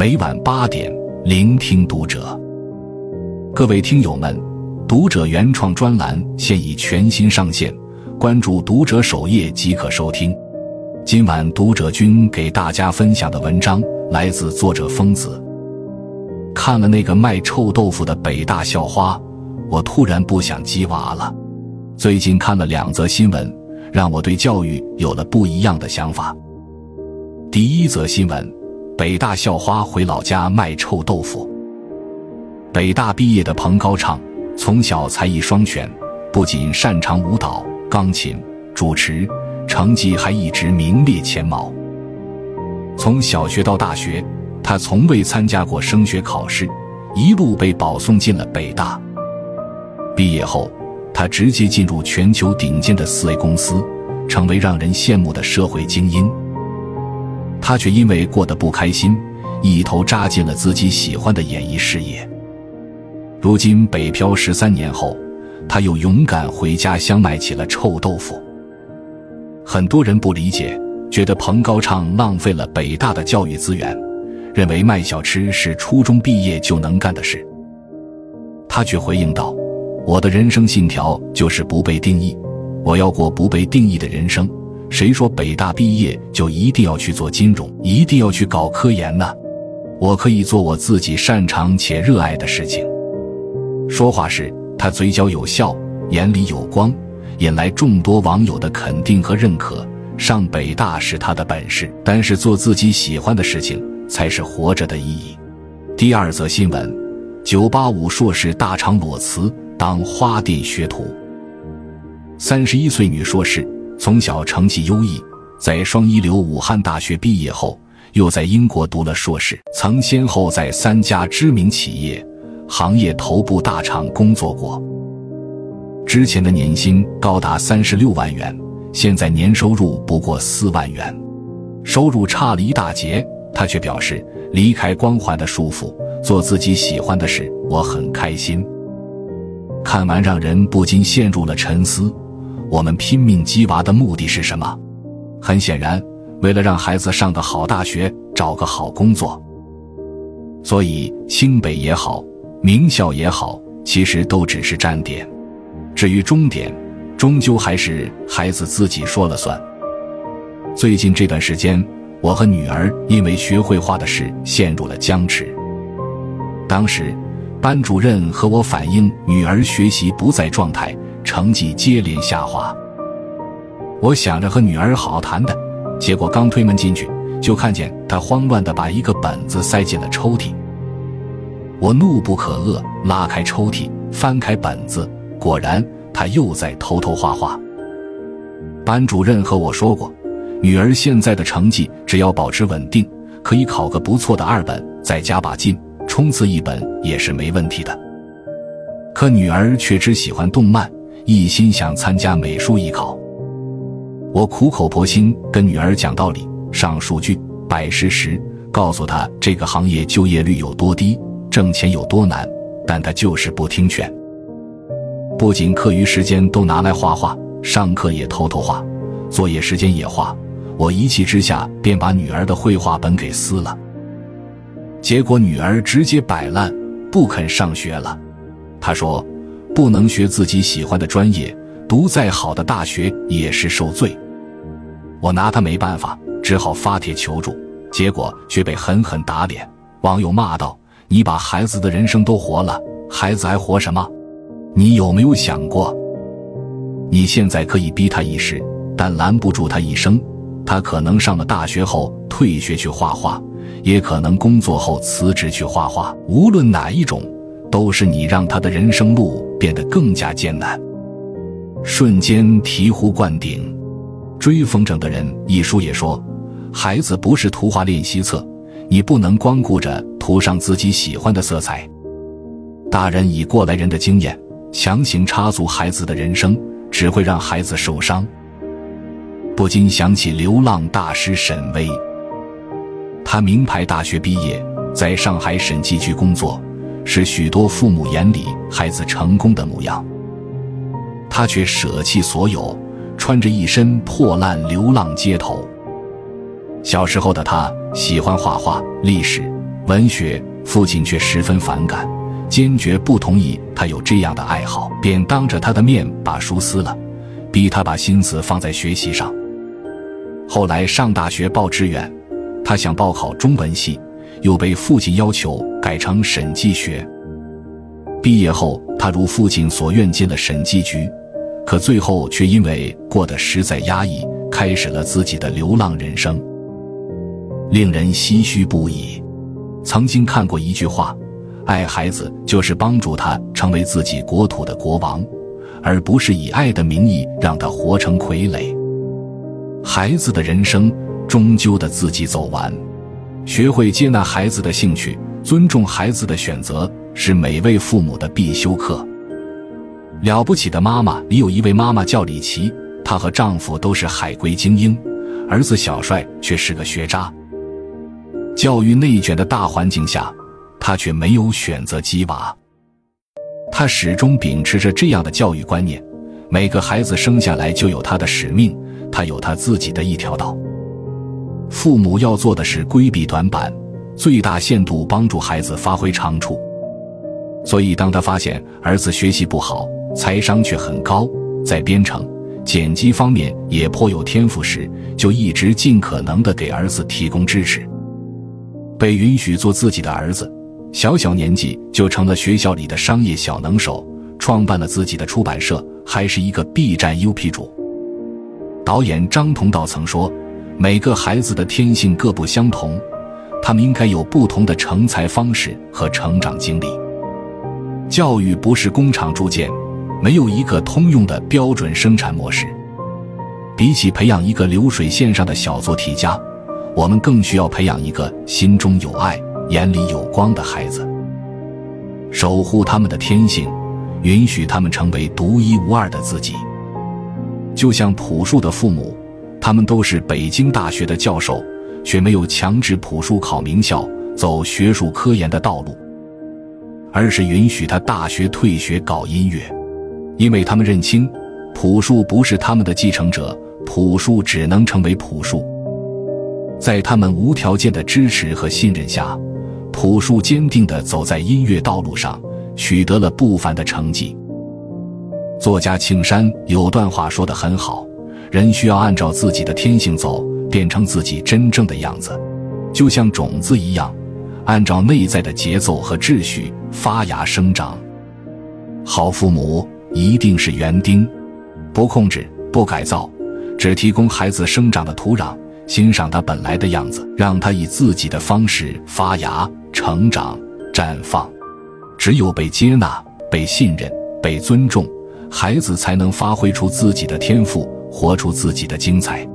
每晚八点，聆听读者。各位听友们，读者原创专栏现已全新上线，关注读者首页即可收听。今晚读者君给大家分享的文章来自作者疯子。看了那个卖臭豆腐的北大校花，我突然不想鸡娃了。最近看了两则新闻，让我对教育有了不一样的想法。第一则新闻：北大校花回老家卖臭豆腐。北大毕业的彭高畅，从小才艺双全，不仅擅长舞蹈、钢琴、主持，成绩还一直名列前茅。从小学到大学，他从未参加过升学考试，一路被保送进了北大。毕业后。他直接进入全球顶尖的四 A 公司，成为让人羡慕的社会精英。他却因为过得不开心，一头扎进了自己喜欢的演艺事业。如今北漂十三年后，他又勇敢回家乡卖起了臭豆腐。很多人不理解，觉得彭高畅浪费了北大的教育资源，认为卖小吃是初中毕业就能干的事。他却回应道。我的人生信条就是不被定义，我要过不被定义的人生。谁说北大毕业就一定要去做金融，一定要去搞科研呢？我可以做我自己擅长且热爱的事情。说话时，他嘴角有笑，眼里有光，引来众多网友的肯定和认可。上北大是他的本事，但是做自己喜欢的事情才是活着的意义。第二则新闻：九八五硕士大厂裸辞。当花店学徒，三十一岁女硕士，从小成绩优异，在双一流武汉大学毕业后，又在英国读了硕士，曾先后在三家知名企业、行业头部大厂工作过。之前的年薪高达三十六万元，现在年收入不过四万元，收入差了一大截。他却表示，离开光环的束缚，做自己喜欢的事，我很开心。看完，让人不禁陷入了沉思。我们拼命鸡娃的目的是什么？很显然，为了让孩子上个好大学，找个好工作。所以，清北也好，名校也好，其实都只是站点。至于终点，终究还是孩子自己说了算。最近这段时间，我和女儿因为学绘画的事陷入了僵持。当时。班主任和我反映，女儿学习不在状态，成绩接连下滑。我想着和女儿好好谈谈，结果刚推门进去，就看见她慌乱地把一个本子塞进了抽屉。我怒不可遏，拉开抽屉，翻开本子，果然她又在偷偷画画。班主任和我说过，女儿现在的成绩只要保持稳定，可以考个不错的二本，再加把劲。冲刺一本也是没问题的，可女儿却只喜欢动漫，一心想参加美术艺考。我苦口婆心跟女儿讲道理，上数据，摆事实，告诉她这个行业就业率有多低，挣钱有多难，但她就是不听劝。不仅课余时间都拿来画画，上课也偷偷画，作业时间也画。我一气之下便把女儿的绘画本给撕了。结果女儿直接摆烂，不肯上学了。她说：“不能学自己喜欢的专业，读再好的大学也是受罪。”我拿他没办法，只好发帖求助，结果却被狠狠打脸。网友骂道：“你把孩子的人生都活了，孩子还活什么？你有没有想过，你现在可以逼他一时，但拦不住他一生。他可能上了大学后退学去画画。”也可能工作后辞职去画画，无论哪一种，都是你让他的人生路变得更加艰难。瞬间醍醐灌顶，《追风筝的人》一书也说，孩子不是图画练习册，你不能光顾着涂上自己喜欢的色彩。大人以过来人的经验，强行插足孩子的人生，只会让孩子受伤。不禁想起流浪大师沈巍。他名牌大学毕业，在上海审计局工作，是许多父母眼里孩子成功的模样。他却舍弃所有，穿着一身破烂流浪街头。小时候的他喜欢画画、历史、文学，父亲却十分反感，坚决不同意他有这样的爱好，便当着他的面把书撕了，逼他把心思放在学习上。后来上大学报志愿，他想报考中文系，又被父亲要求改成审计学。毕业后，他如父亲所愿进了审计局，可最后却因为过得实在压抑，开始了自己的流浪人生，令人唏嘘不已。曾经看过一句话：“爱孩子就是帮助他成为自己国土的国王，而不是以爱的名义让他活成傀儡。”孩子的人生终究得自己走完，学会接纳孩子的兴趣，尊重孩子的选择。是每位父母的必修课。了不起的妈妈里有一位妈妈叫李琦，她和丈夫都是海归精英，儿子小帅却是个学渣。教育内卷的大环境下，她却没有选择鸡娃。她始终秉持着这样的教育观念：每个孩子生下来就有他的使命，他有他自己的一条道。父母要做的是规避短板，最大限度帮助孩子发挥长处。所以，当他发现儿子学习不好，财商却很高，在编程、剪辑方面也颇有天赋时，就一直尽可能的给儿子提供支持。被允许做自己的儿子，小小年纪就成了学校里的商业小能手，创办了自己的出版社，还是一个 B 站 UP 主。导演张同道曾说：“每个孩子的天性各不相同，他们应该有不同的成才方式和成长经历。”教育不是工厂铸件，没有一个通用的标准生产模式。比起培养一个流水线上的小做题家，我们更需要培养一个心中有爱、眼里有光的孩子。守护他们的天性，允许他们成为独一无二的自己。就像朴树的父母，他们都是北京大学的教授，却没有强制朴树考名校、走学术科研的道路。而是允许他大学退学搞音乐，因为他们认清，朴树不是他们的继承者，朴树只能成为朴树。在他们无条件的支持和信任下，朴树坚定地走在音乐道路上，取得了不凡的成绩。作家庆山有段话说得很好：人需要按照自己的天性走，变成自己真正的样子，就像种子一样。按照内在的节奏和秩序发芽生长。好父母一定是园丁，不控制，不改造，只提供孩子生长的土壤，欣赏他本来的样子，让他以自己的方式发芽、成长、绽放。只有被接纳、被信任、被尊重，孩子才能发挥出自己的天赋，活出自己的精彩。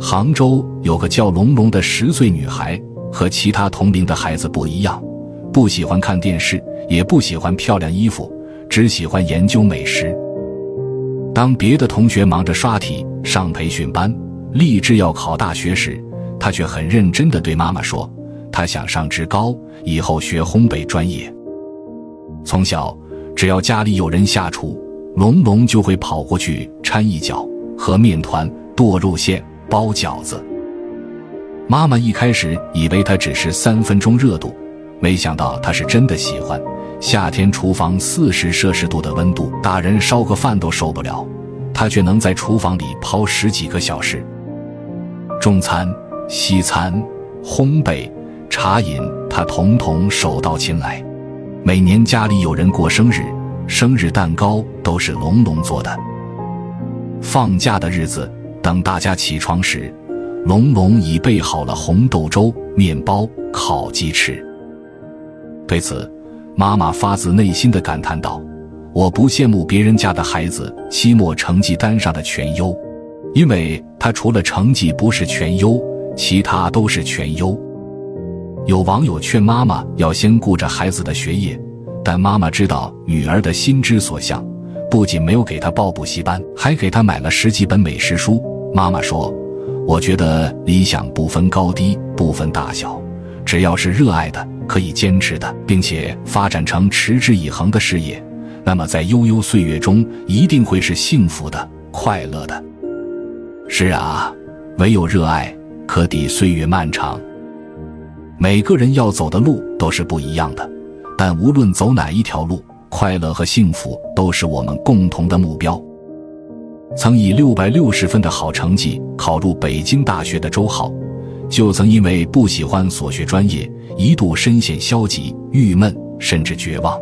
杭州有个叫龙龙的十岁女孩。和其他同龄的孩子不一样，不喜欢看电视，也不喜欢漂亮衣服，只喜欢研究美食。当别的同学忙着刷题、上培训班、立志要考大学时，他却很认真地对妈妈说：“他想上职高，以后学烘焙专业。”从小，只要家里有人下厨，龙龙就会跑过去掺一脚，和面团、剁肉馅、包饺子。妈妈一开始以为他只是三分钟热度，没想到他是真的喜欢。夏天厨房四十摄氏度的温度，大人烧个饭都受不了，他却能在厨房里泡十几个小时。中餐、西餐、烘焙、茶饮，他统统手到擒来。每年家里有人过生日，生日蛋糕都是龙龙做的。放假的日子，等大家起床时。龙龙已备好了红豆粥、面包、烤鸡翅。对此，妈妈发自内心的感叹道：“我不羡慕别人家的孩子期末成绩单上的全优，因为他除了成绩不是全优，其他都是全优。”有网友劝妈妈要先顾着孩子的学业，但妈妈知道女儿的心之所向，不仅没有给她报补习班，还给她买了十几本美食书。妈妈说。我觉得理想不分高低，不分大小，只要是热爱的、可以坚持的，并且发展成持之以恒的事业，那么在悠悠岁月中一定会是幸福的、快乐的。是啊，唯有热爱可抵岁月漫长。每个人要走的路都是不一样的，但无论走哪一条路，快乐和幸福都是我们共同的目标。曾以六百六十分的好成绩考入北京大学的周浩，就曾因为不喜欢所学专业，一度深陷消极、郁闷，甚至绝望。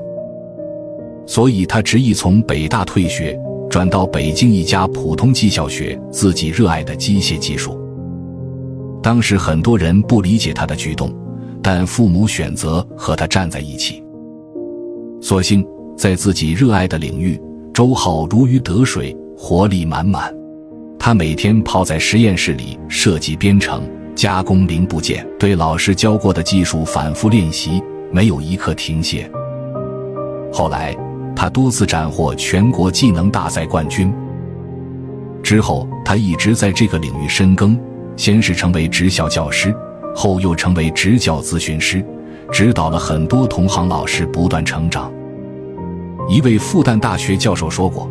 所以他执意从北大退学，转到北京一家普通技校学自己热爱的机械技术。当时很多人不理解他的举动，但父母选择和他站在一起。所幸在自己热爱的领域，周浩如鱼得水，活力满满。他每天泡在实验室里设计编程、加工零部件，对老师教过的技术反复练习，没有一刻停歇。后来。他多次斩获全国技能大赛冠军。之后，他一直在这个领域深耕，先是成为职校教师，后又成为职教咨询师，指导了很多同行老师不断成长。一位复旦大学教授说过：“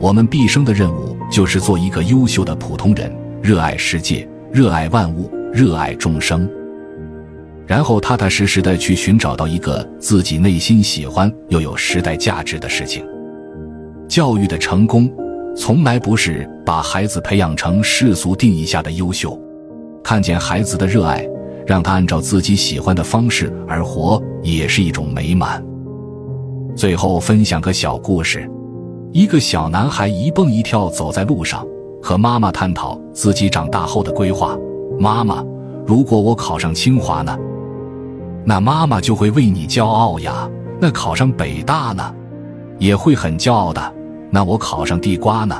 我们毕生的任务就是做一个优秀的普通人，热爱世界，热爱万物，热爱众生。”然后踏踏实实的去寻找到一个自己内心喜欢又有时代价值的事情。教育的成功，从来不是把孩子培养成世俗定义下的优秀，看见孩子的热爱，让他按照自己喜欢的方式而活，也是一种美满。最后分享个小故事：一个小男孩一蹦一跳走在路上，和妈妈探讨自己长大后的规划。妈妈，如果我考上清华呢？那妈妈就会为你骄傲呀。那考上北大呢，也会很骄傲的。那我考上地瓜呢？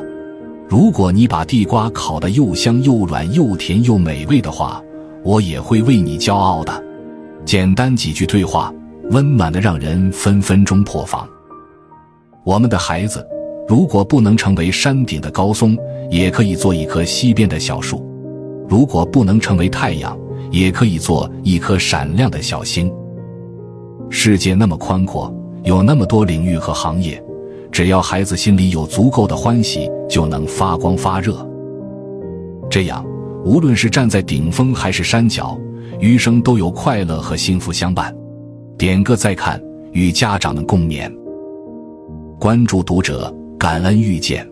如果你把地瓜烤得又香又软又甜又美味的话，我也会为你骄傲的。简单几句对话，温暖的让人分分钟破防。我们的孩子，如果不能成为山顶的高松，也可以做一棵溪边的小树；如果不能成为太阳，也可以做一颗闪亮的小星。世界那么宽阔，有那么多领域和行业，只要孩子心里有足够的欢喜，就能发光发热。这样，无论是站在顶峰还是山脚，余生都有快乐和幸福相伴。点个再看，与家长们共勉。关注读者，感恩遇见。